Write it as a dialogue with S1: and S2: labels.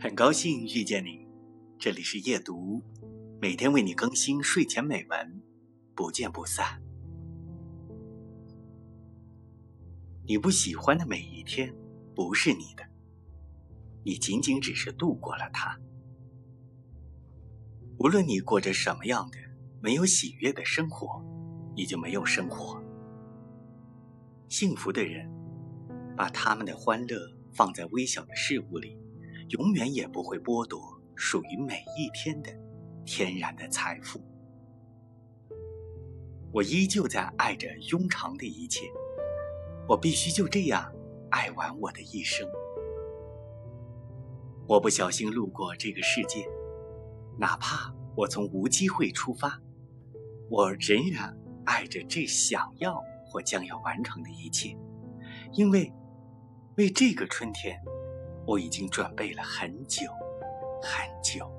S1: 很高兴遇见你，这里是夜读，每天为你更新睡前美文，不见不散。你不喜欢的每一天，不是你的，你仅仅只是度过了它。无论你过着什么样的没有喜悦的生活，你就没有生活。幸福的人，把他们的欢乐放在微小的事物里。永远也不会剥夺属于每一天的天然的财富。我依旧在爱着庸常的一切，我必须就这样爱完我的一生。我不小心路过这个世界，哪怕我从无机会出发，我仍然爱着这想要或将要完成的一切，因为为这个春天。我已经准备了很久，很久。